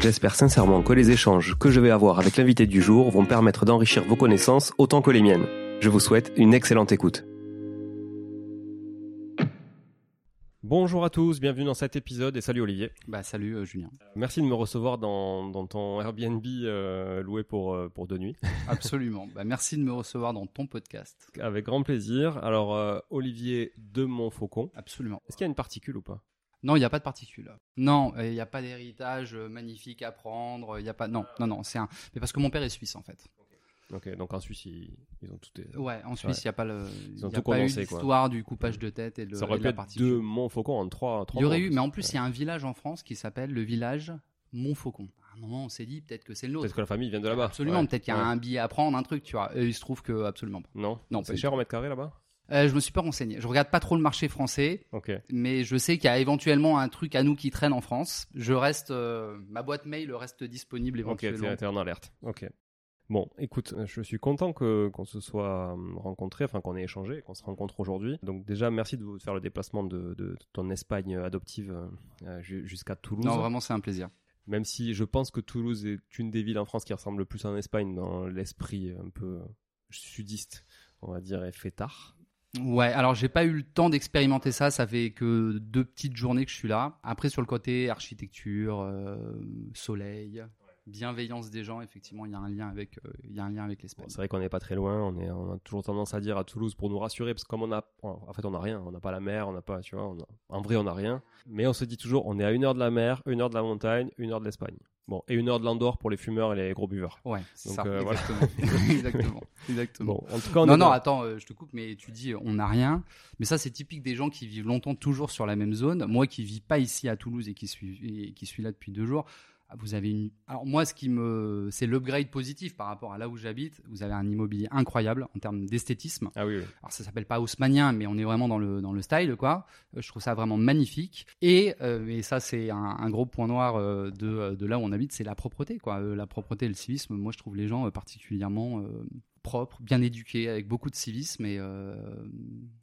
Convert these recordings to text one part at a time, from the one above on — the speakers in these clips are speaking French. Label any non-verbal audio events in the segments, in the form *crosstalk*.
J'espère sincèrement que les échanges que je vais avoir avec l'invité du jour vont permettre d'enrichir vos connaissances autant que les miennes. Je vous souhaite une excellente écoute. Bonjour à tous, bienvenue dans cet épisode et salut Olivier. Bah salut euh, Julien. Merci de me recevoir dans, ton Airbnb euh, loué pour, euh, pour deux nuits. *laughs* Absolument. bah, merci de me recevoir dans ton podcast. Avec grand plaisir. Alors Olivier de Montfaucon. Absolument. Est-ce qu'il y a une particule ou pas? Non, il n'y a pas de particules. Non, il n'y a pas d'héritage magnifique à prendre. Il y a pas. Non, non, non. C'est un. Mais parce que mon père est suisse en fait. Ok, donc en Suisse, ils, ont tout. Ouais, en Suisse, il n'y a pas le. Ils ont tout a pas eu l'histoire du coupage de tête et de. Ça aurait pu être deux Montfaucon en trois. il y aurait eu, mais en plus, il y a un village en France qui s'appelle le village Montfaucon. À un moment, on s'est dit peut-être que c'est le nôtre. Peut-être que la famille vient de là-bas. Absolument, peut-être qu'il y a un billet à prendre, un truc, tu vois. Et il se trouve que absolument pas. Non. Non. C'est cher au mètre carré là-bas? Euh, je me suis pas renseigné. Je regarde pas trop le marché français, mais je sais qu'il y a éventuellement un truc à nous qui traîne en France. Je reste, euh, ma boîte mail reste disponible éventuellement. Ok, t'es en alerte. Ok. Bon, écoute, je suis content que qu'on se soit euh, rencontrés, enfin qu'on ait échangé, qu'on se rencontre aujourd'hui. Donc déjà, merci de vous faire le déplacement de, ton Espagne adoptive jusqu'à Toulouse. Non, vraiment, c'est un plaisir. Même si je pense que Toulouse est une des villes en France qui ressemble le plus en Espagne dans l'esprit un peu sudiste, on va dire, et fêtard. Ouais, alors j'ai pas eu le temps d'expérimenter ça, ça fait que deux petites journées que je suis là. Après sur le côté architecture, euh, soleil, bienveillance des gens, effectivement, il y a un lien avec euh, il y a un lien avec l'Espagne. c'est vrai qu'on n'est pas très loin, on est on a toujours tendance à dire à Toulouse pour nous rassurer parce que comme on a en fait on n'a rien, on n'a pas la mer, on n'a pas tu vois, en vrai on n'a rien, mais on se dit toujours on est à une heure de la mer, une heure de la montagne, une heure de l'Espagne. Bon, et une heure de l'Andorre pour les fumeurs et les gros buveurs. Ouais, c'est ça. Euh, *laughs* exactement. exactement. Bon, en tout cas, non, non, attends, euh, je te coupe, mais tu dis on n'a rien. Mais ça, c'est typique des gens qui vivent longtemps toujours sur la même zone. Moi qui vis pas ici à Toulouse et qui suis, et qui suis là depuis deux jours, vous avez une. Alors moi, ce qui me, c'est l'upgrade positif par rapport à là où j'habite. Vous avez un immobilier incroyable en termes d'esthétisme. Ah oui. oui. Alors ça s'appelle pas haussmanien, mais on est vraiment dans le dans le style, quoi. Euh, Je trouve ça vraiment magnifique. Et euh, et ça c'est un, un gros point noir euh, de de là où on habite, c'est la propreté, quoi. Euh, La propreté et le civisme. Moi, je trouve les gens euh, particulièrement euh, propres, bien éduqués, avec beaucoup de civisme et euh,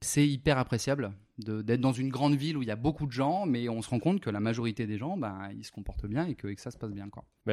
c'est hyper appréciable d'être dans une grande ville où il y a beaucoup de gens, mais on se rend compte que la majorité des gens, ben, ils se comportent bien et que, ça se passe bien,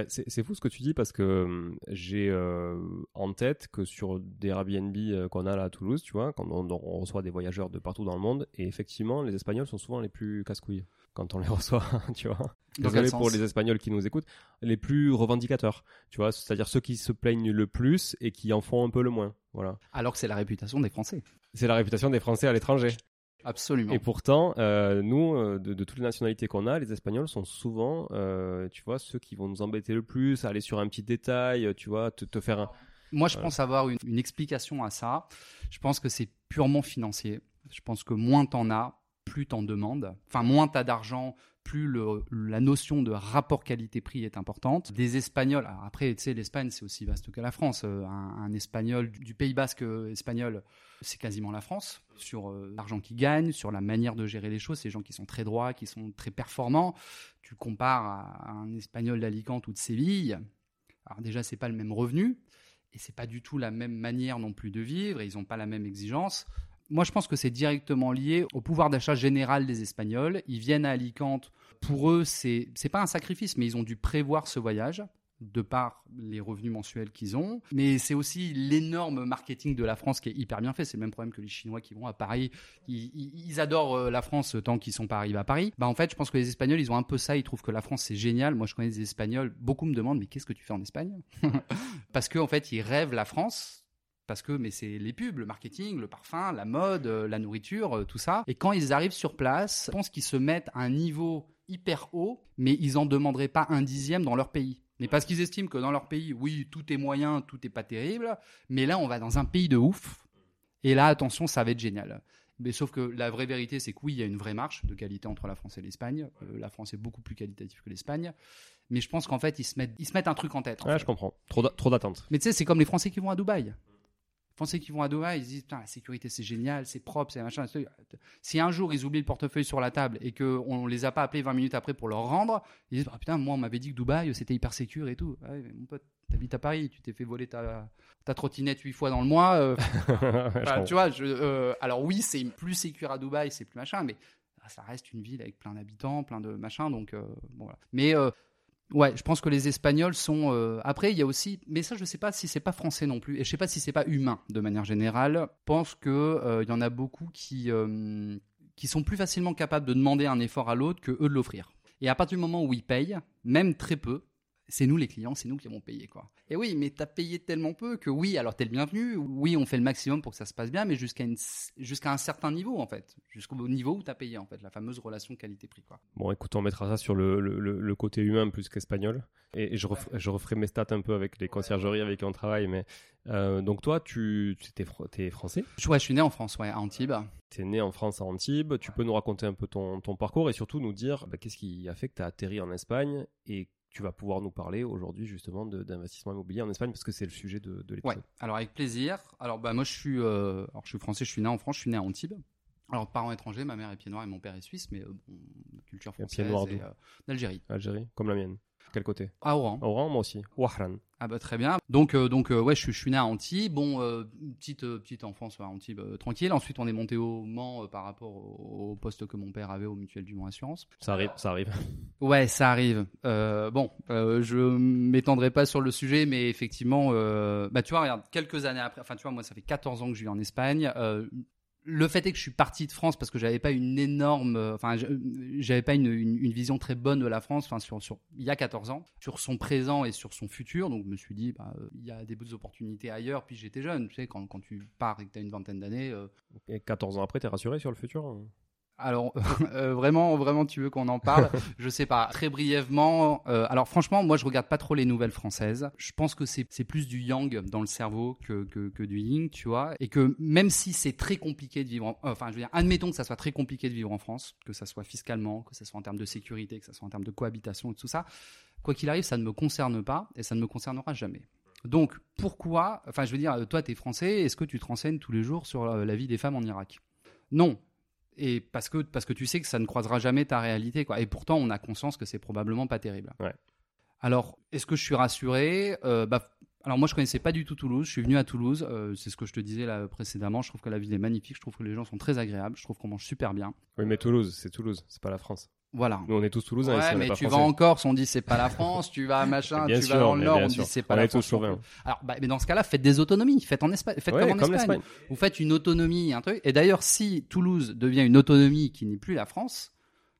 c'est fou ce que tu dis parce que hum, j'ai euh, en tête que sur des Airbnb euh, qu'on a là à Toulouse, tu vois, quand on, on reçoit des voyageurs de partout dans le monde, et effectivement, les Espagnols sont souvent les plus casse-couilles quand on les *laughs* reçoit, tu vois. Désolé pour les Espagnols qui nous écoutent, les plus revendicateurs, tu vois, c'est-à-dire ceux qui se plaignent le plus et qui en font un peu le moins, voilà. Alors que c'est la réputation des Français. C'est la réputation des Français à l'étranger. Absolument. Et pourtant, euh, nous, euh, de, de toutes les nationalités qu'on a, les Espagnols sont souvent, euh, tu vois, ceux qui vont nous embêter le plus, aller sur un petit détail, tu vois, te, te faire un... Moi, je pense avoir une, une explication à ça. Je pense que c'est purement financier. Je pense que moins t'en as, plus t'en demandes. Enfin, moins t'as d'argent, plus la notion de rapport qualité-prix est importante. Des Espagnols, après, tu sais, l'Espagne, c'est aussi vaste que la France. Euh, Un, Espagnol du, Pays Basque euh, espagnol, c'est quasiment la France. Sur euh, l'argent qu'ils gagnent, sur la manière de gérer les choses, des gens qui sont très droits, qui sont très performants. Tu compares à, à un Espagnol d'Alicante ou de Séville. Alors déjà, c'est pas le même revenu et c'est pas du tout la même manière non plus de vivre et ils n'ont pas la même exigence. Moi, je pense que c'est directement lié au pouvoir d'achat général des Espagnols. Ils viennent à Alicante. Pour eux, c'est c'est pas un sacrifice, mais ils ont dû prévoir ce voyage de par les revenus mensuels qu'ils ont. Mais c'est aussi l'énorme marketing de la France qui est hyper bien fait. C'est le même problème que les Chinois qui vont à Paris. Ils adorent euh, la France tant qu'ils sont pas arrivés à Paris. Bah, en fait, je pense que les Espagnols, ils ont un peu ça. Ils trouvent que la France, c'est génial. Moi, je connais des Espagnols. Beaucoup me demandent, mais qu'est-ce que tu fais en Espagne? *laughs* Parce qu'en en fait, ils rêvent la France. Parce que, mais c'est les pubs, le marketing, le parfum, la mode, euh, la nourriture, euh, tout ça. Et quand ils arrivent sur place, je pense qu'ils se mettent à un niveau hyper haut, mais ils en demanderaient pas un dixième dans leur pays. Mais parce qu'ils estiment que dans leur pays, oui, tout est moyen, tout est pas terrible, mais là, on va dans un pays de ouf. Et là, attention, ça va être génial. Mais sauf que la vraie vérité, c'est que oui, il y a une vraie marche de qualité entre la France et l'Espagne. Euh, la France est beaucoup plus qualitative que l'Espagne. Mais je pense qu'en fait, ils se mettent, ils se mettent un truc en tête. en Ouais, fait. je comprends. Trop d'attentes. Mais tu sais, c'est comme les Français qui vont à Dubaï. Les Français qui vont à Dubaï, ils se disent, putain, la sécurité, c'est génial, c'est propre, c'est machin. Si un jour, ils oublient le portefeuille sur la table et qu'on les a pas appelés 20 minutes après pour leur rendre, ils disent, ah, putain, moi, on m'avait dit que Dubaï, c'était hyper sécure et tout. Ouais, mais mon pote, t'habites à Paris, tu t'es fait voler ta, ta trottinette huit fois dans le mois. euh, *laughs* tu vois, je, euh, alors oui, c'est plus sécure à Dubaï, c'est plus machin, mais ah, ça reste une ville avec plein d'habitants, plein de machins, donc euh, bon, voilà. Mais ouais, je pense que les Espagnols sont. euh, Après, il y a aussi, mais ça, je sais pas si c'est pas français non plus, et je sais pas si c'est pas humain de manière générale. Je pense que euh, il y en a beaucoup qui euh, qui sont plus facilement capables de demander un effort à l'autre que eux de l'offrir. Et à partir du moment où ils payent, même très peu, c'est nous les clients, c'est nous qui avons payé quoi. Et oui, mais t'as payé tellement peu que oui, alors t'es le bienvenu. Oui, on fait le maximum pour que ça se passe bien, mais jusqu'à jusqu'à un certain niveau en fait, jusqu'au niveau où t'as payé en fait, la fameuse relation qualité-prix quoi. Bon, écoute, on mettra ça sur le, le, côté humain plus qu'espagnol. Et, et je, ref- je referai mes stats un peu avec les conciergeries avec qui on travaille. Mais euh, donc toi, tu t'es t'es français, Je, ouais, je suis né en France, ouais, à Antibes. t'es né en France à Antibes. Tu peux nous raconter un peu ton, ton parcours et surtout nous dire bah, qu'est-ce qui a fait que tu as atterri en Espagne et tu vas pouvoir nous parler aujourd'hui justement d'investissement immobilier en Espagne parce que c'est le sujet de, de Ouais, l'épisode. alors avec plaisir. Alors bah moi je suis, euh, alors je suis français, je suis né en France, je suis né à Antibes. Alors parents étrangers, ma mère est pied noir et mon père est suisse, mais euh, bon, culture française. pied noir euh, D'Algérie. Algérie, comme la mienne. Quel côté? À Oran. Oran, moi aussi. Wahran. Ah bah très bien. Donc euh, donc euh, ouais, je, suis- je suis né à Antibes. Bon, euh, petite petite enfance à Antibes tranquille. Ensuite, on est monté au Mans par rapport au, au poste que mon père avait au Mutuel du Mans Assurance. Ça arrive, ça arrive. Ouais, ça arrive. Bon, je m'étendrai pas sur le sujet, mais effectivement, bah tu vois, regarde, quelques années après, enfin tu vois, moi ça fait 14 ans que je vis en Espagne. Euh, le fait est que je suis parti de France parce que j'avais pas une énorme, euh, enfin je- j'avais pas une, vision très bonne de la France, il y a 14 ans, sur son présent et sur son futur. Donc je me suis dit, bah, euh, il y a des bonnes opportunités ailleurs. Puis j'étais jeune, tu sais, quand, tu pars et que tu une vingtaine d'années, euh, Et 14 ans après, t'es rassuré sur le futur hein? Alors *laughs* euh, vraiment, vraiment, tu veux qu'on en parle? *laughs* Je sais pas. Très brièvement. euh, alors franchement, moi, je regarde pas trop les nouvelles françaises. Je pense que c'est plus du yang dans le cerveau que, que, que du yin, tu vois? Et que même si c'est très compliqué de vivre, en- enfin, je veux dire, admettons que ça soit très compliqué de vivre en France, que ça soit fiscalement, que ça soit en termes de sécurité, que ça soit en termes de cohabitation et tout ça. Quoi qu'il arrive, ça ne me concerne pas et ça ne me concernera jamais. Donc, pourquoi, enfin, je veux dire, toi, tu es français, est-ce que tu te renseignes tous les jours sur euh, la vie des femmes en Irak? Non. Et parce que, parce que tu sais que ça ne croisera jamais ta réalité, quoi. Et pourtant, on a conscience que c'est probablement pas terrible. Ouais. Alors, est-ce que je suis rassuré? Euh, bah, alors moi je connaissais pas du tout Toulouse, je suis venu à Toulouse, euh, c'est ce que je te disais là précédemment, je trouve que la ville est magnifique, je trouve que les gens sont très agréables, je trouve qu'on mange super bien. Oui, mais Toulouse, c'est Toulouse, c'est pas la France. Voilà. Nous, on est tous Toulousains Ouais, ici, on mais pas tu vas en Corse, on dit c'est pas la France, tu vas à *laughs* machin, tu sûr, vas dans le Nord, on sûr. dit c'est pas On la France. Alors, bah, mais dans ce cas-là, faites des autonomies, faites en Espagne, faites Ouais, comme en comme Espagne. Vous faites une autonomie, un truc. Et d'ailleurs, si Toulouse devient une autonomie qui n'est plus la France,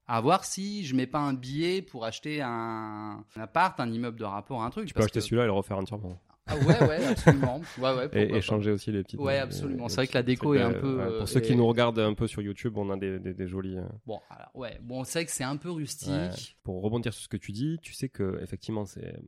à voir si je mets pas un billet pour acheter un, un appart, un immeuble de rapport, un truc. Tu peux acheter que- celui-là et le refaire entièrement. Ah ouais, ouais, absolument. Ouais, ouais, Et, et changer aussi les petites. Ouais, absolument. C'est vrai que la déco est un euh, peu, ouais. euh, Pour ceux qui nous regardent un peu sur YouTube, on a des, des, des jolis. euh, Bon, alors, ouais, bon, c'est vrai que c'est un peu rustique. Pour rebondir sur ce que tu dis, tu sais que effectivement, c'est euh,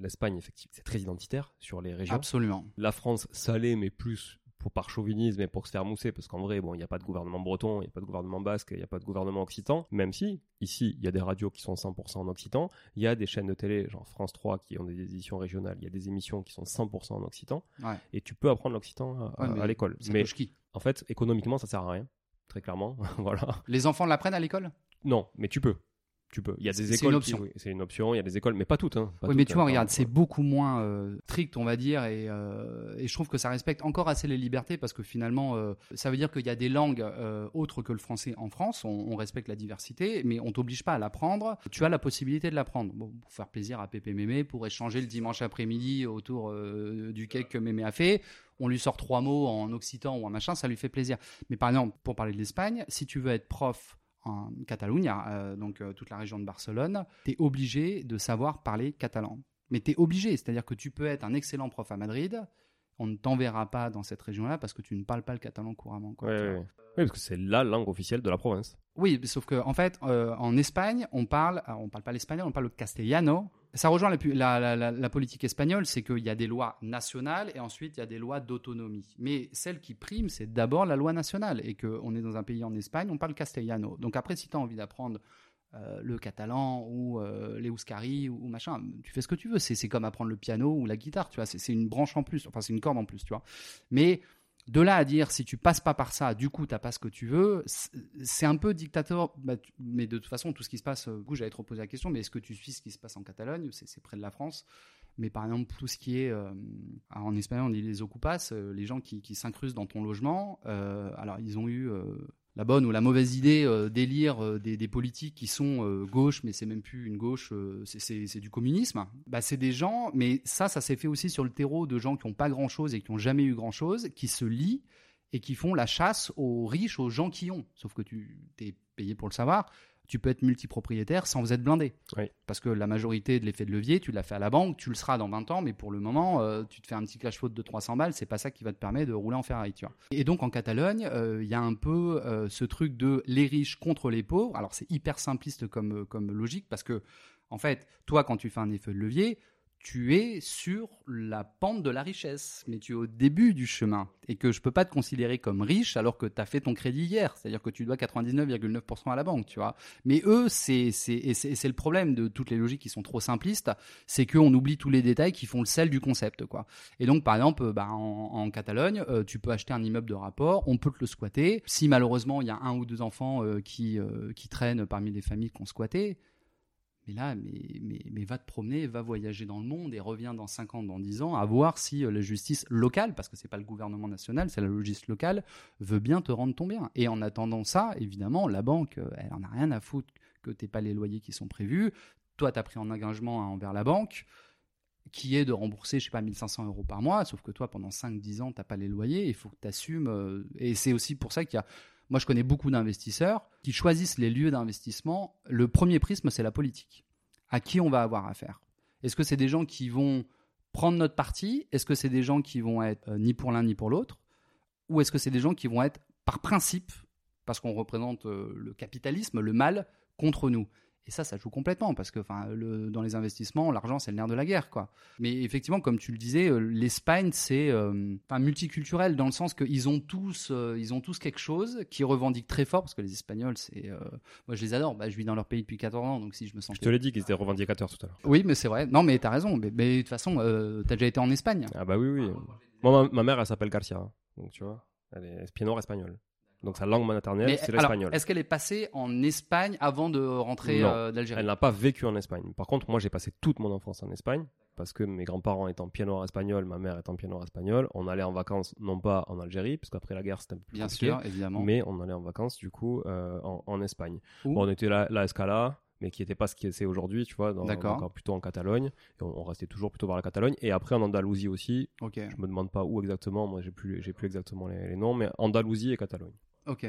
l'Espagne, effectivement, c'est très identitaire sur les régions. Absolument. La France, l'est, mais plus pour par chauvinisme et pour se faire mousser, parce qu'en vrai, bon, il n'y a pas de gouvernement breton, il n'y a pas de gouvernement basque, il n'y a pas de gouvernement occitan, même si, ici, il y a des radios qui sont 100% en occitan, il y a des chaînes de télé, genre France 3, qui ont des éditions régionales, il y a des émissions qui sont 100% en occitan, Ouais. et tu peux apprendre l'occitan à, Ouais, mais à l'école. Mais qui en fait, économiquement, ça sert à rien, très clairement, *laughs* voilà. Les enfants l'apprennent à l'école? Non, mais tu peux. Tu peux. Il y a des C'est- c'est écoles. une option. C'est une option. Il y a des écoles, mais pas toutes. Hein, pas Oui, mais toutes, tu vois, hein, regarde, c'est beaucoup moins euh, strict, on va dire, et, euh, et je trouve que ça respecte encore assez les libertés parce que finalement, euh, ça veut dire qu'il y a des langues autres que le français en France. On, on respecte la diversité, mais on t'oblige pas à l'apprendre. Tu as la possibilité de l'apprendre. Bon, pour faire plaisir à Pépé Mémé, pour échanger le dimanche après-midi autour du cake que Mémé a fait. On lui sort trois mots en occitan ou en machin, ça lui fait plaisir. Mais par exemple, pour parler de l'Espagne, si tu veux être prof en Catalogne, euh, donc euh, toute la région de Barcelone, tu es obligé de savoir parler catalan. Mais tu es obligé, c'est-à-dire que tu peux être un excellent prof à Madrid, on ne t'enverra pas dans cette région-là parce que tu ne parles pas le catalan couramment. quoi, Ouais, tu ouais, vois. ouais. Oui, parce que c'est la langue officielle de la province. Oui, sauf que en fait, euh, en Espagne, on parle, on parle pas l'espagnol, on parle le castellano. Ça rejoint la, politique espagnole, c'est qu'il y a des lois nationales et ensuite il y a des lois d'autonomie. Mais celle qui prime, c'est d'abord la loi nationale et qu'on est dans un pays en Espagne, on parle castellano. Donc après, si tu as envie d'apprendre euh, le catalan ou euh, les Euskari ou, ou machin, tu fais ce que tu veux. C'est comme apprendre le piano ou la guitare, tu vois. C'est une branche en plus, enfin c'est une corde en plus, tu vois. Mais de là à dire si tu passes pas par ça, du coup t'as pas ce que tu veux, c'est- un peu dictateur. bah, mais de toute façon, tout ce qui se passe, euh, du coup j'avais trop posé la question, mais est-ce que tu suis ce qui se passe en Catalogne C'est près de la France? Mais par exemple, tout ce qui est, euh, en espagnol on dit les ocupas, euh, les gens qui, qui s'incrustent dans ton logement, alors ils ont eu la bonne ou la mauvaise idée euh, d'élire euh, des, politiques qui sont euh, gauche, mais c'est même plus une gauche, euh, c'est- du communisme. Bah, c'est des gens, mais ça, ça s'est fait aussi sur le terreau de gens qui n'ont pas grand-chose et qui n'ont jamais eu grand-chose, qui se lient et qui font la chasse aux riches, aux gens qui ont. Sauf que tu es payé pour le savoir. Tu peux être multipropriétaire sans être blindé. Oui. Parce que la majorité de l'effet de levier, tu l'as fait à la banque, tu le seras dans 20 ans, mais pour le moment, euh, tu te fais un petit cash flow de 300 balles, c'est pas ça qui va te permettre de rouler en Ferrari, tu vois. Et donc en Catalogne, euh, il y a un peu euh, ce truc de les riches contre les pauvres. Alors c'est hyper simpliste comme, comme logique parce que, en fait, toi, quand tu fais un effet de levier, tu es sur la pente de la richesse, mais tu es au début du chemin et que je peux pas te considérer comme riche alors que tu as fait ton crédit hier, c'est-à-dire que tu dois 99,9% à la banque, tu vois. Mais eux, c'est c'est c'est le problème de toutes les logiques qui sont trop simplistes, c'est qu'on oublie tous les détails qui font le sel du concept, quoi. Et donc, par exemple, euh, bah, en, Catalogne, euh, tu peux acheter un immeuble de rapport, on peut te le squatter. Si malheureusement il y a un ou deux enfants euh, qui qui traînent parmi les familles qui ont squatté, mais là, mais, mais, mais va te promener, va voyager dans le monde et reviens dans 5 ans, dans 10 ans, à voir si euh, la justice locale, parce que c'est pas le gouvernement national, c'est la justice locale, veut bien te rendre ton bien. Et en attendant ça, évidemment, la banque, euh, elle en a rien à foutre que t'aies pas les loyers qui sont prévus. Toi, tu as pris en engagement envers la banque, qui est de rembourser, je sais pas, 1500 euros par mois, sauf que toi, pendant 5-10 ans, t'as pas les loyers, il faut que tu assumes. et c'est aussi pour ça qu'il y a moi, je connais beaucoup d'investisseurs qui choisissent les lieux d'investissement. Le premier prisme, c'est la politique. À qui on va avoir affaire? Est-ce que c'est des gens qui vont prendre notre parti? Est-ce que c'est des gens qui vont être euh, ni pour l'un ni pour l'autre? Ou est-ce que c'est des gens qui vont être par principe, parce qu'on représente euh, le capitalisme, le mal, contre nous? Et ça, ça joue complètement parce que, enfin, le, dans les investissements, l'argent c'est le nerf de la guerre, quoi. Mais effectivement, comme tu le disais, euh, l'Espagne c'est, euh, enfin, multiculturel dans le sens qu'ils ont tous, euh, ils ont tous quelque chose qui revendiquent très fort parce que les Espagnols, c'est, moi je les adore. Bah, je vis dans leur pays depuis 14 ans, donc si je me sens. Je te l'ai dit qu'ils étaient revendicateurs tout à l'heure. Oui, mais c'est vrai. Non, mais t'as raison. Mais, mais de toute façon, t'as déjà été en Espagne. Ah bah oui, oui. Moi, ma, mère, elle s'appelle Garcia, hein. donc tu vois, elle est pied espagnole. Donc sa langue maternelle, c'est l'espagnol. Est-ce qu'elle est passée en Espagne avant de rentrer euh, d'Algérie? Elle n'a pas vécu en Espagne. Par contre, moi j'ai passé toute mon enfance en Espagne parce que mes grands-parents étant pied noir espagnol, ma mère étant pied noir espagnol, on allait en vacances non pas en Algérie, parce qu'après la guerre c'était un peu plus Bien sûr, évidemment. Mais on allait en vacances du coup euh, en, Espagne. Bon, on était là, la Escala, mais qui n'était pas ce qui c'est aujourd'hui, tu vois, dans, encore plutôt en Catalogne. Et on, restait toujours plutôt vers la Catalogne. Et après en Andalousie aussi. Ok. Je me demande pas où exactement, moi j'ai plus, j'ai plus exactement les, les, noms, mais Andalousie et Catalogne. Ok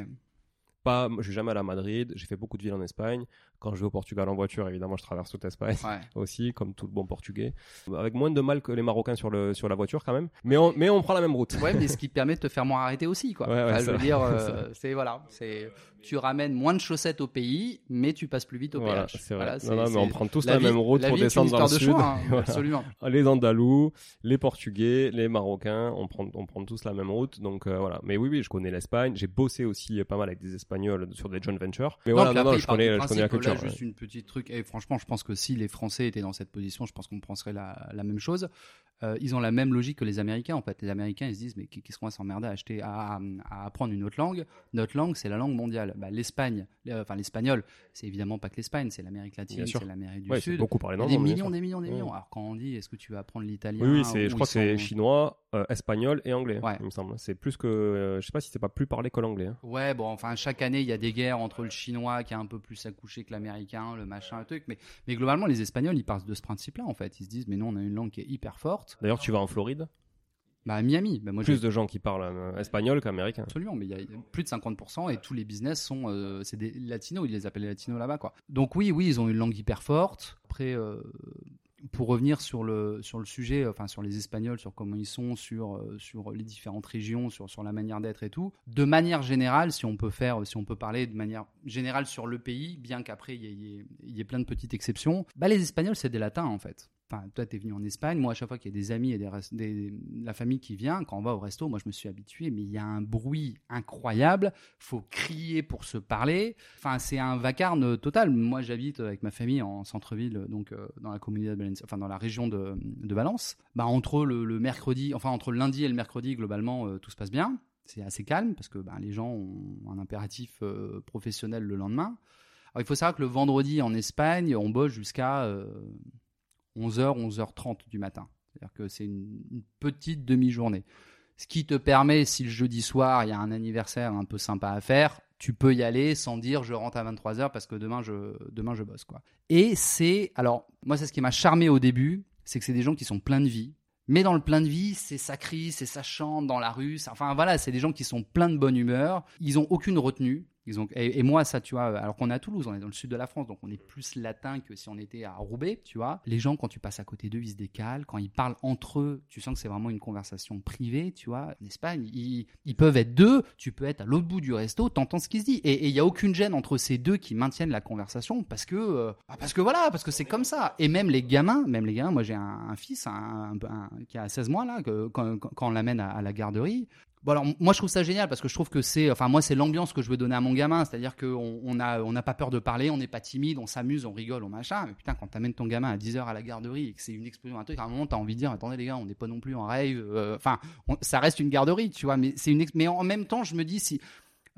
pas, suis jamais allé à Madrid, j'ai fait beaucoup de villes en Espagne. Quand je vais au Portugal en voiture, évidemment, je traverse toute l'Espagne *laughs* aussi, comme tout le bon portugais. Avec moins de mal que les Marocains sur, le, sur la voiture quand même. Mais on, mais on prend la même route. Ouais, mais ce *laughs* qui permet de te faire moins arrêter aussi, quoi. je veux dire, *laughs* euh, c'est voilà, c'est tu ramènes moins de chaussettes au pays, mais tu passes plus vite au voilà, C'est vrai. non, non, mais on prend tous la, même route pour descendre dans le sud. Choix, hein, absolument. Les Andalous, les Portugais, les Marocains, on prend, on prend tous la même route. Donc euh, voilà. Mais oui, oui, je connais l'Espagne. J'ai bossé aussi pas mal avec des Espagnols sur des joint ventures. Mais voilà, non, non, je connais, je connais la culture. Là, juste une petite truc. Et franchement, je pense que si les Français étaient dans cette position, je pense qu'on penserait la, la même chose. Euh, ils ont la même logique que les Américains. En fait, les Américains, ils se disent mais qu'est-ce qu'on va s'emmerder à acheter, à, à, apprendre une autre langue? Notre langue, c'est la langue mondiale. Bah, L'Espagne, enfin l'espagnol, c'est évidemment pas que l'Espagne, c'est l'Amérique latine, c'est l'Amérique du Sud. Beaucoup parlé des millions, des millions, des millions. Alors quand on dit est-ce que tu vas apprendre l'italien Oui, oui je crois que c'est chinois, euh, espagnol et anglais, il me semble. C'est plus que, euh, je sais pas si c'est pas plus parlé que l'anglais. Hein. Ouais, bon, enfin chaque année il y a des guerres entre le chinois qui est un peu plus accouché que l'américain, le machin, le truc. Mais, mais globalement, les Espagnols, ils partent de ce principe-là en fait. Ils se disent mais non, on a une langue qui est hyper forte. D'ailleurs, tu vas en Floride? Bah, Miami. Bah, moi, plus de gens qui parlent euh, espagnol qu'américain. Absolument, mais il y a plus de 50% et tous les business sont euh, c'est des latinos, ils les appellent les latinos là-bas quoi. Donc oui, oui, ils ont une langue hyper forte. Après, euh, pour revenir sur le sur le sujet, enfin sur les Espagnols, sur comment ils sont, sur sur les différentes régions, sur sur la manière d'être et tout. De manière générale, si on peut faire, si on peut parler de manière générale sur le pays, bien qu'après il y, y, ait plein de petites exceptions, bah les Espagnols c'est des Latins en fait. Enfin, toi, tu es venu en Espagne. Moi, à chaque fois qu'il y a des amis et des, la famille qui vient, quand on va au resto, moi, je me suis habitué, mais il y a un bruit incroyable. faut crier pour se parler. Enfin, c'est un vacarme total. Moi, j'habite avec ma famille en centre-ville, donc euh, dans la communauté de enfin, dans la région de, de Valence. Bah, entre le, mercredi, enfin, entre le lundi et le mercredi, globalement, euh, tout se passe bien. C'est assez calme parce que bah, les gens ont un impératif euh, professionnel le lendemain. Il faut savoir que le vendredi en Espagne, on bosse jusqu'à 11h, 11h30 du matin. C'est-à-dire que c'est une, petite demi-journée. Ce qui te permet, si le jeudi soir, il y a un anniversaire un peu sympa à faire, tu peux y aller sans dire je rentre à 23h parce que demain je, demain je bosse. Quoi. Et c'est, alors, moi, c'est ce qui m'a charmé au début, c'est que c'est des gens qui sont pleins de vie. Mais dans le plein de vie, c'est ça crie, c'est ça chante dans la rue. Enfin voilà, c'est des gens qui sont pleins de bonne humeur. Ils ont aucune retenue et, moi, ça, tu vois, alors qu'on est à Toulouse, on est dans le sud de la France, donc on est plus latin que si on était à Roubaix, tu vois. Les gens, quand tu passes à côté d'eux, ils se décalent. Quand ils parlent entre eux, tu sens que c'est vraiment une conversation privée, tu vois. En Espagne, ils, peuvent être deux, tu peux être à l'autre bout du resto, t'entends ce qui se dit. Et il n'y a aucune gêne entre ces deux qui maintiennent la conversation parce que, euh, bah, parce que voilà, parce que c'est comme ça. Et même les gamins, même les gamins, moi j'ai un, fils qui a 16 mois là, quand, on l'amène à, la garderie, Bon alors moi je trouve ça génial parce que je trouve que c'est enfin moi c'est l'ambiance que je veux donner à mon gamin. C'est-à-dire qu'on on on n'a pas peur de parler on n'est pas timide on s'amuse on rigole on machin. Mais putain quand t'amènes ton gamin à 10h à la garderie et que c'est une explosion un truc à un moment t'as envie de dire attendez les gars on n'est pas non plus en rêve euh, enfin ça reste une garderie tu vois. Mais c'est une mais en même temps je me dis si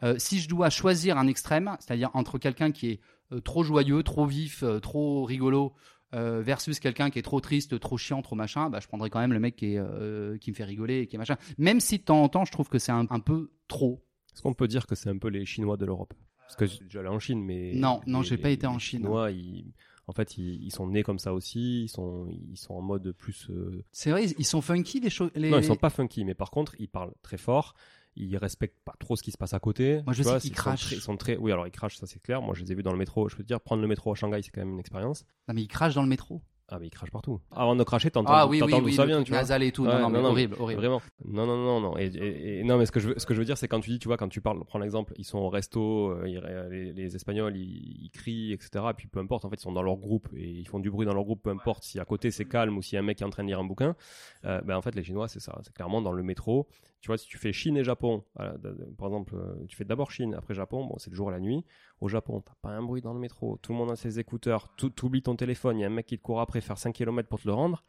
euh, si je dois choisir un extrême c'est-à-dire entre quelqu'un qui est euh, trop joyeux trop vif trop rigolo euh, versus quelqu'un qui est trop triste, trop chiant, trop machin, bah, je prendrais quand même le mec qui, est, euh, qui me fait rigoler et qui est machin. Même si de temps en temps, je trouve que c'est un, peu trop. Est-ce qu'on peut dire que c'est un peu les Chinois de l'Europe? Parce que j'ai déjà allé en Chine, mais. Non, non, j'ai pas été en Chine. Les Chinois, ils, en fait, ils, sont nés comme ça aussi. Ils sont, ils sont en mode plus. Euh, c'est vrai, ils sont funky les choses. Non, ils sont pas funky, mais par contre, ils parlent très fort ils respectent pas trop ce qui se passe à côté. Moi, je sais qu'ils crachent. Ils sont très, oui, alors ils crachent, ça c'est clair. Moi, je les ai vus dans le métro. Je peux te dire, prendre le métro à Shanghai, c'est quand même une expérience. Non, mais ils crachent dans le métro. Ah, mais il crache partout. Avant de cracher, t'entends Ah oui, oui, oui, ça vient, tu vois. et tout. Ouais, non, non, non, horrible, horrible. Vraiment. Non, non, non, non. Et, et- et- non, mais ce que je veux, ce que je veux dire, c'est quand tu dis, tu vois, quand tu parles, prends l'exemple, ils sont au resto, euh, ils- les, les Espagnols, ils, ils crient, etc. Et puis peu importe, en fait, ils sont dans leur groupe et ils font du bruit dans leur groupe, peu importe si à côté c'est calme ou si un mec est en train de lire un bouquin. Euh, ben en fait, les Chinois, c'est ça. C'est clairement dans le métro. Tu vois, si tu fais Chine et Japon, voilà, par exemple, euh, tu fais d'abord Chine, après Japon, bon, c'est le jour et la nuit. Au Japon, t'as pas un bruit dans le métro, tout le monde a ses écouteurs, t'oublies ton téléphone, il y a un mec qui te court après faire 5 km pour te le rendre.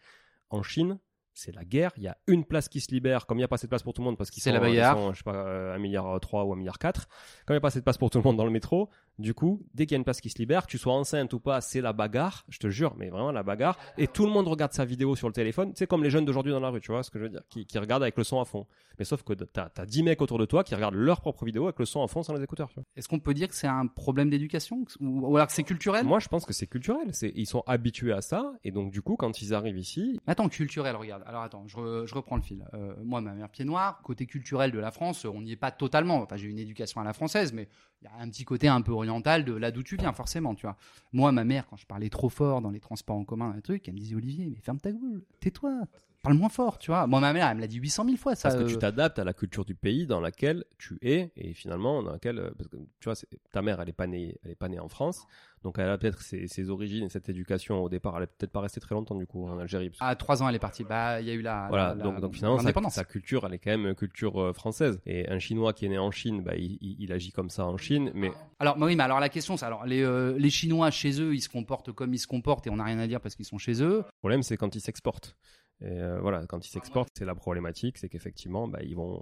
En Chine, c'est la guerre, il y a une place qui se libère, comme il n'y a pas assez de place pour tout le monde parce qu'ils sont, la bagarre. ils sont, je sais pas, euh, 1 milliard 3 ou 1 milliard 4, comme il n'y a pas assez de place pour tout le monde dans le métro, du coup, dès qu'il y a une place qui se libère, que tu sois enceinte ou pas, c'est la bagarre, je te jure, mais vraiment la bagarre, et tout le monde regarde sa vidéo sur le téléphone, c'est comme les jeunes d'aujourd'hui dans la rue, tu vois ce que je veux dire, qui, qui regardent avec le son à fond. Mais sauf que t'as as 10 mecs autour de toi qui regardent leur propre vidéo avec le son à fond sans les écouteurs. Est-ce qu'on peut dire que c'est un problème d'éducation ou, ou alors que c'est culturel? Moi, je pense que c'est culturel. Ils sont habitués à ça, et donc du coup, quand ils arrivent ici, Attends, culturel, regarde. Alors attends, je, re- je reprends le fil. Euh, moi, ma mère pied noir, côté culturel de la France, on n'y est pas totalement. Enfin, j'ai une éducation à la française, mais il y a un petit côté un peu oriental de là d'où tu viens, forcément, tu vois. Moi, ma mère, quand je parlais trop fort dans les transports en commun, un truc, elle me disait Olivier, mais ferme ta gueule, tais-toi, parle moins fort, tu vois. Moi, ma mère, elle me l'a dit 800 000 fois, ça. parce que tu euh, t'adaptes à la culture du pays dans laquelle tu es, et finalement, dans laquelle, euh, parce que tu vois, ta mère, elle est pas née, elle est pas née en France, donc elle a peut-être ses, ses origines et cette éducation au départ, elle est peut-être pas restée très longtemps du coup en Algérie. parce que- À 3 ans, elle est partie. Bah, il y a eu la. Voilà, la- la- donc, finalement, sa, culture, elle est quand même une culture euh, française. Et un Chinois qui est né en Chine, bah, il, il- il agit comme ça en Chine, mais Alors, oui, mais alors la question, c'est alors les, euh, les Chinois chez eux, ils se comportent comme ils se comportent et on n'a rien à dire parce qu'ils sont chez eux. Le problème, c'est quand ils s'exportent. Et euh, voilà, quand ils s'exportent, c'est la problématique, c'est qu'effectivement, bah, ils vont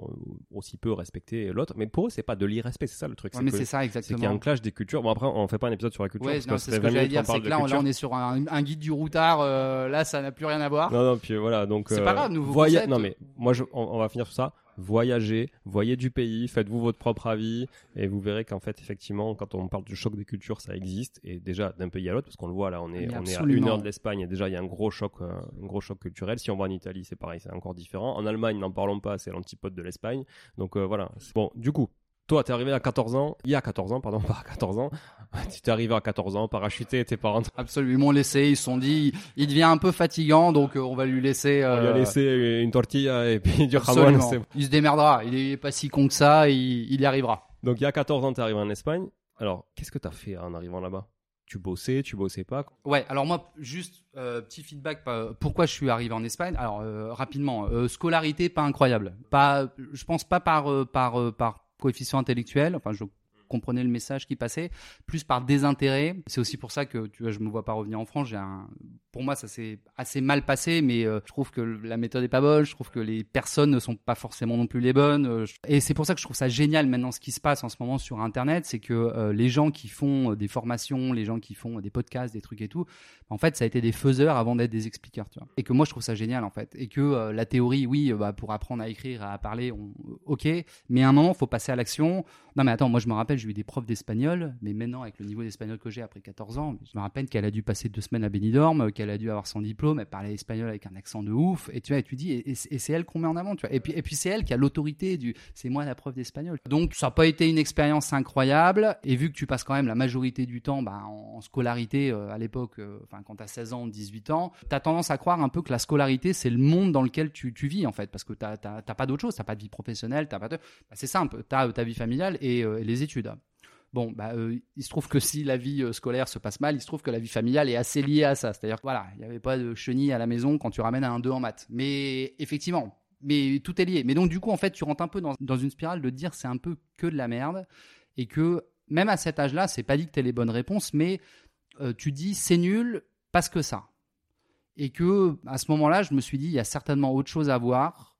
aussi peu respecter l'autre. Mais pour eux, c'est pas de l'irrespect, c'est ça le truc. Ouais, c'est mais que- c'est ça qu'il y a exactement. un clash des cultures. Bon, après, on fait pas un épisode sur la culture. Ouais, c'est ça ce que 20 j'allais dire, c'est que là, on, là, on est sur un, un guide du routard. euh, là, ça n'a plus rien à voir. Non, non, puis voilà, donc. C'est euh, pas grave, nouveau concept. Non, mais moi, je- on, on va finir sur ça. Voyagez, voyez du pays, faites-vous votre propre avis, et vous verrez qu'en fait, effectivement, quand on parle du choc des cultures, ça existe, et déjà d'un pays à l'autre, parce qu'on le voit là, on est, on est à une heure de l'Espagne, et déjà il y a un gros choc, euh, un gros choc culturel. Si on va en Italie, c'est pareil, c'est encore différent. En Allemagne, n'en parlons pas, c'est l'antipode de l'Espagne. Donc euh, voilà. Bon, du coup. Toi, t'es arrivé à 14 ans, il y a 14 ans, pardon, *laughs* pas à 14 ans. Tu t'es arrivé à 14 ans, parachuté, tes parents Absolument, laissé. Ils se sont dit, il devient un peu fatigant, donc euh, on va lui laisser. On lui a euh, laissé une tortilla et puis du c'est- Il se démerdera. Il est pas si con que ça. Il, il y arrivera. Donc il y a 14 ans, t'es arrivé en Espagne. Alors, qu'est-ce que t'as fait en arrivant là-bas? Tu bossais, tu bossais pas? Ouais, alors moi, juste euh, petit feedback. Pourquoi je suis arrivé en Espagne? Alors euh, rapidement, euh, scolarité pas incroyable. Pas, je pense pas par euh, par euh, par coefficient intellectuel. Enfin, je comprenais le message qui passait, plus par désintérêt. C'est aussi pour ça que tu vois, je me vois pas revenir en France. Pour moi, ça s'est assez mal passé, mais euh, je trouve que la méthode est pas bonne. Je trouve que les personnes ne sont pas forcément non plus les bonnes. euh, Et c'est pour ça que je trouve ça génial maintenant ce qui se passe en ce moment sur Internet, c'est que euh, les gens qui font des formations, les gens qui font des podcasts, des trucs et tout, en fait, ça a été des faiseurs avant d'être des expliqueurs. Et que moi, je trouve ça génial, en fait. Et que la théorie, oui, bah, pour apprendre à écrire, à parler, ok. Mais à un moment, faut passer à l'action. Non, mais attends, moi, je me rappelle, j'ai eu des profs d'espagnol, mais maintenant, avec le niveau d'espagnol que j'ai après 14 ans, je me rappelle qu'elle a dû passer deux semaines à Benidorm, euh, qu'elle a dû avoir son diplôme, elle parlait espagnol avec un accent de ouf. Et tu vois, et tu dis, et, c'est- elle qu'on met en avant, tu vois. Et puis, et puis c'est elle qui a l'autorité du, c'est moi la prof d'espagnol. Donc, ça n'a pas été une expérience incroyable. Et vu que tu passes quand même la majorité du temps bah, en, scolarité euh, à l'époque, euh, enfin quand tu as 16 ans, 18 ans, tu as tendance à croire un peu que la scolarité, c'est le monde dans lequel tu, tu vis en fait, parce que tu n'as pas d'autre chose, tu pas de vie professionnelle, t'as pas de... bah, c'est simple, tu as ta vie familiale et les études. Bon, bah, euh, il se trouve que si la vie euh, scolaire se passe mal, il se trouve que la vie familiale est assez liée à ça. C'est-à-dire voilà, il n'y avait pas de chenille à la maison quand tu ramènes un 2 en maths. Mais effectivement, mais tout est lié. Mais donc, du coup, en fait, tu rentres un peu dans, dans une spirale de dire c'est un peu que de la merde et que même à cet âge-là, c'est pas dit que tu les bonnes réponses, mais euh, tu dis c'est nul parce que ça. Et que à ce moment-là, je me suis dit il y a certainement autre chose à voir.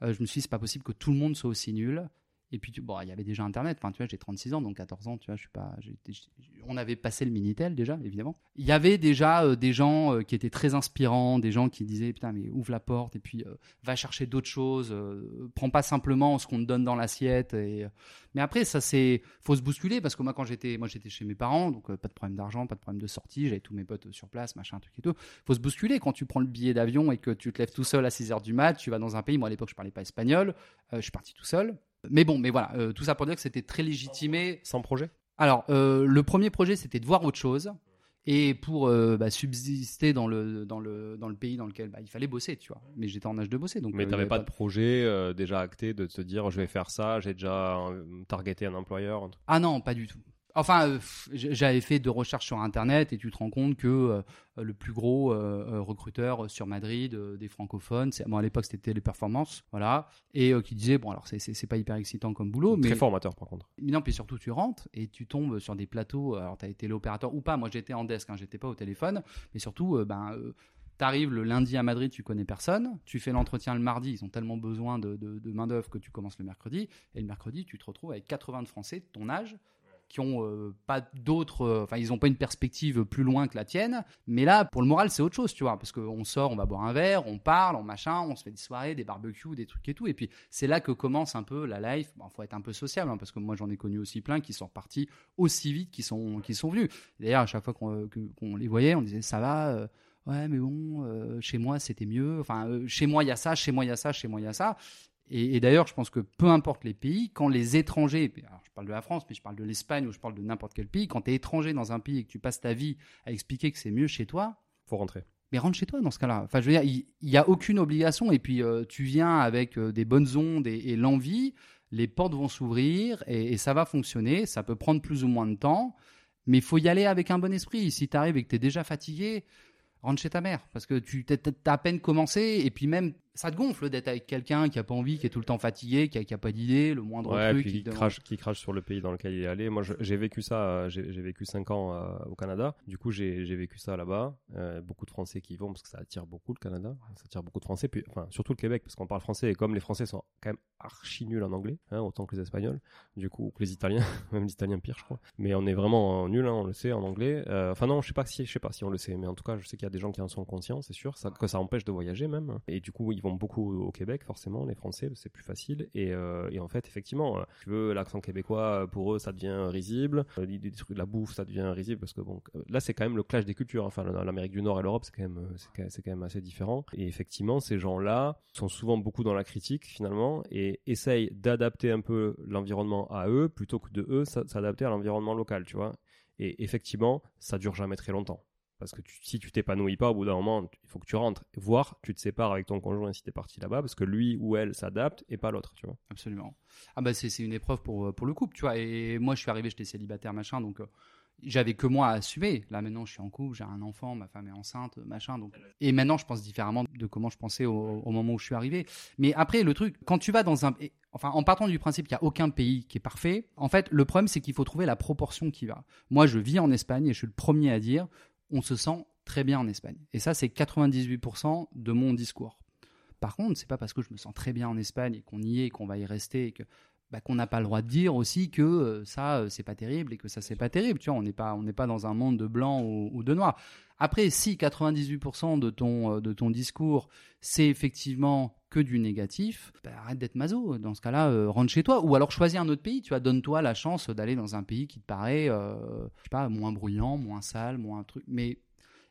Je me suis dit c'est pas possible que tout le monde soit aussi nul. Et puis, bon, il y avait déjà Internet. Tu vois, j'ai 36 ans, donc 14 ans, tu vois, je suis pas. on avait passé le Minitel déjà, évidemment. Il y avait déjà euh, des gens euh, qui étaient très inspirants, des gens qui disaient putain, mais ouvre la porte et puis euh, va chercher d'autres choses. prends pas simplement ce qu'on te donne dans l'assiette. Et... Mais après, ça c'est, faut se bousculer parce que moi, quand j'étais, moi, j'étais chez mes parents, donc pas de problème d'argent, pas de problème de sortie, j'avais tous mes potes sur place, machin, truc et tout. Faut se bousculer quand tu prends le billet d'avion et que tu te lèves tout seul à 6 heures du mat. Tu vas dans un pays. Moi, à l'époque, je parlais pas espagnol. je suis parti tout seul. Mais bon, mais voilà, euh, tout ça pour dire que c'était très légitimé. Sans projet? Alors, euh, le premier projet, c'était de voir autre chose. Et pour euh, bah, subsister dans le, dans, le, dans le pays dans lequel bah, il fallait bosser, tu vois. Mais j'étais en âge de bosser. Donc, Mais euh, tu n'avais pas de projet euh, déjà acté de te dire je vais faire ça, j'ai déjà targeté un employeur. un. Ah non, pas du tout. Enfin, euh, j'avais fait de recherches sur Internet et tu te rends compte que euh, le plus gros euh, recruteur sur Madrid euh, des francophones, c'est- bon, à l'époque c'était Téléperformance, voilà, et qui disait bon alors c'est- c'est c'est pas hyper excitant comme boulot, mais Très formateur par contre. Mais non, puis surtout, tu rentres et tu tombes sur des plateaux. Alors, tu as été téléopérateur ou pas. Moi, j'étais en desk, hein, j'étais pas au téléphone. Mais surtout, ben, tu arrives le lundi à Madrid, tu connais personne. Tu fais l'entretien le mardi. Ils ont tellement besoin de, de, de main-d'œuvre que tu commences le mercredi. Et le mercredi, tu te retrouves avec 80 de Français de ton âge qui ont euh, pas d'autres. euh, Enfin, ils ont pas une perspective plus loin que la tienne. Mais là, pour le moral, c'est autre chose, tu vois. Parce qu'on sort, on va boire un verre, on parle, on machin, on se fait des soirées, des barbecues, des trucs et tout. Et puis, c'est là que commence un peu la life. Bon, faut être un peu sociable, hein, parce que moi, j'en ai connu aussi plein qui sont repartis aussi vite qu'ils sont, qu'ils sont venus. D'ailleurs, à chaque fois qu'on les voyait, on disait ça va. euh, Ouais, mais bon, chez moi c'était mieux. Enfin, chez moi il y a ça, chez moi il y a ça, chez moi il y a ça. Et, d'ailleurs, je pense que peu importe les pays, quand les étrangers, parle de la France, mais je parle de l'Espagne ou je parle de n'importe quel pays, quand tu es étranger dans un pays et que tu passes ta vie à expliquer que c'est mieux chez toi, Faut rentrer. mais rentre chez toi dans ce cas-là. Enfin, je veux dire, il n'y a aucune obligation. Et puis, euh, tu viens avec euh, des bonnes ondes et, et l'envie, les portes vont s'ouvrir et, et ça va fonctionner. Ça peut prendre plus ou moins de temps, mais il faut y aller avec un bon esprit. Si tu arrives et que tu es déjà fatigué, rentre chez ta mère parce que tu as à peine commencé et puis même ça te gonfle d'être avec quelqu'un qui a pas envie, qui est tout le temps fatigué, qui a, qui a pas d'idée, le moindre Ouais, truc. puis qui demande- crache, qui crache sur le pays dans lequel il est allé. Moi, j'ai vécu ça. euh, J'ai vécu 5 ans euh, au Canada. Du coup, j'ai vécu ça là-bas. Euh, beaucoup de Français qui y vont parce que ça attire beaucoup le Canada. Ça attire beaucoup de Français. Puis, enfin, surtout le Québec parce qu'on parle français. Et comme les Français sont quand même archi nuls en anglais, hein, autant que les Espagnols, du coup, ou que les Italiens, *laughs* même les Italiens pire, je crois. Mais on est vraiment nuls, hein, on le sait, en anglais. Euh, Enfin non, je sais pas si, je sais pas si on le sait, mais en tout cas, je sais qu'il y a des gens qui en sont conscients, c'est sûr, ça, que ça empêche de voyager même. Et du coup, ils vont beaucoup au Québec, forcément, les Français, c'est plus facile. Et, euh, en fait, effectivement, euh, tu veux l'accent québécois, euh, pour eux, ça devient risible. Des trucs de la bouffe, ça devient risible parce que bon, là, c'est quand même le clash des cultures. Enfin, l'Amérique du Nord et l'Europe, c'est quand même, c'est quand même- assez différent. Et effectivement, ces gens-là sont souvent beaucoup dans la critique finalement et essayent d'adapter un peu l'environnement à eux plutôt que de eux s'a- s'adapter à l'environnement local, tu vois. Et effectivement, ça dure jamais très longtemps. Parce que si tu t'épanouis pas, au bout d'un moment, il faut que tu rentres. Voire, tu te sépares avec ton conjoint si t'es parti là-bas, parce que lui ou elle s'adapte et pas l'autre, tu vois. Absolument. Ah bah c'est une épreuve pour, pour le couple, tu vois. Et moi, je suis arrivé, j'étais célibataire, machin, donc euh, j'avais que moi à assumer. Là, maintenant, je suis en couple, j'ai un enfant, ma femme est enceinte, machin. Donc... Et maintenant, je pense différemment de comment je pensais au, moment où je suis arrivé. Mais après, le truc, quand tu vas dans un... Enfin, en partant du principe qu'il n'y a aucun pays qui est parfait, en fait, le problème, c'est qu'il faut trouver la proportion qui va. Moi, je vis en Espagne et je suis le premier à dire, on se sent très bien en Espagne. Et ça, c'est 98% de mon discours. Par contre, c'est pas parce que je me sens très bien en Espagne et qu'on y est, et qu'on va y rester, et que bah, qu'on n'a pas le droit de dire aussi que euh, ça euh, c'est pas terrible et que ça c'est pas terrible. Tu vois, on n'est pas on n'est pas dans un monde de blanc ou, de noir. Après, si 98% de ton euh, de ton discours c'est effectivement que du négatif, bah, arrête d'être maso. Dans ce cas-là, rentre chez toi ou alors choisis un autre pays. Tu vois, donne-toi la chance d'aller dans un pays qui te paraît, pas, moins bruyant, moins sale, moins truc. Mais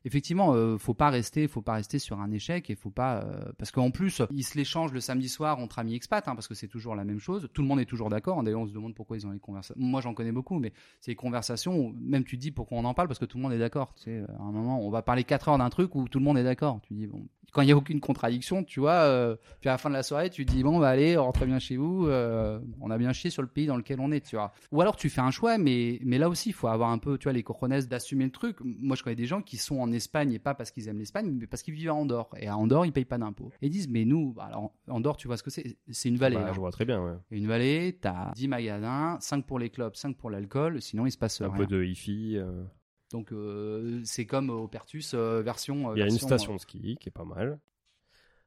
effectivement, euh, faut pas rester, faut pas rester sur un échec et faut pas euh, parce qu'en plus ils se l'échangent le samedi soir entre amis expats hein, parce que c'est toujours la même chose. Tout le monde est toujours d'accord. D'ailleurs, on se demande pourquoi ils ont les conversations. Moi, j'en connais beaucoup, mais c'est les conversations. Où, même tu te dis pourquoi on en parle parce que tout le monde est d'accord. Tu sais, à un moment, on va parler 4 heures d'un truc où tout le monde est d'accord. Tu dis bon, quand il y a aucune contradiction, tu vois. euh, puis à la fin de la soirée, tu te dis bon, bah allez, on rentre bien chez vous. euh, on a bien chié sur le pays dans lequel on est, tu vois. Ou alors tu fais un choix, mais mais là aussi, il faut avoir un peu, tu vois, les cojones d'assumer le truc. Moi, je connais des gens qui sont en Espagne et pas parce qu'ils aiment l'Espagne, mais parce qu'ils vivent à Andorre. Et à Andorre, ils payent pas d'impôts. Et ils disent mais nous, bah, alors Andorre, tu vois ce que c'est? C'est une vallée. Bah, je vois très bien, ouais. Une vallée, t'as 10 magasins, 5 pour les clubs, 5 pour l'alcool, sinon il se passe Un rien. peu de hi-fi. euh, Donc euh, c'est comme au Pertus euh, version. euh, Il y a une station de ski qui est pas mal.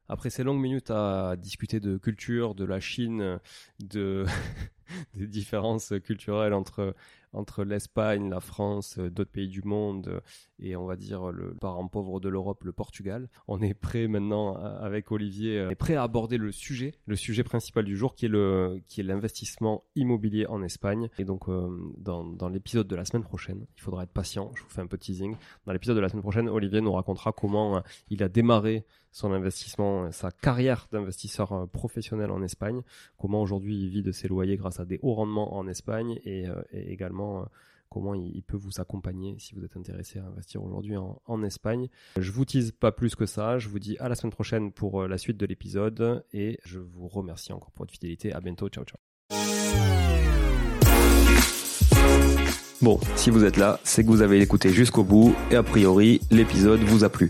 Après ces longues minutes à discuter de culture, de la Chine, de *laughs* des différences culturelles entre entre l'Espagne, la France, d'autres pays du monde et on va dire le parent pauvre de l'Europe, le Portugal. On est prêt maintenant avec Olivier, prêt à aborder le sujet, le sujet principal du jour qui est le qui est l'investissement immobilier en Espagne. Et donc euh, dans dans l'épisode de la semaine prochaine, il faudra être patient. Je vous fais un peu teasing. Dans l'épisode de la semaine prochaine, Olivier nous racontera comment euh, il a démarré son investissement, euh, sa carrière d'investisseur euh, professionnel en Espagne, comment aujourd'hui il vit de ses loyers grâce à des hauts rendements en Espagne et, euh, également comment il, peut vous accompagner si vous êtes intéressé à investir aujourd'hui en, en, Espagne. Je vous tease pas plus que ça. Je vous dis à la semaine prochaine pour la suite de l'épisode et je vous remercie encore pour votre fidélité. À bientôt. Ciao, ciao. Bon, si vous êtes là, c'est que vous avez écouté jusqu'au bout et a priori, l'épisode vous a plu.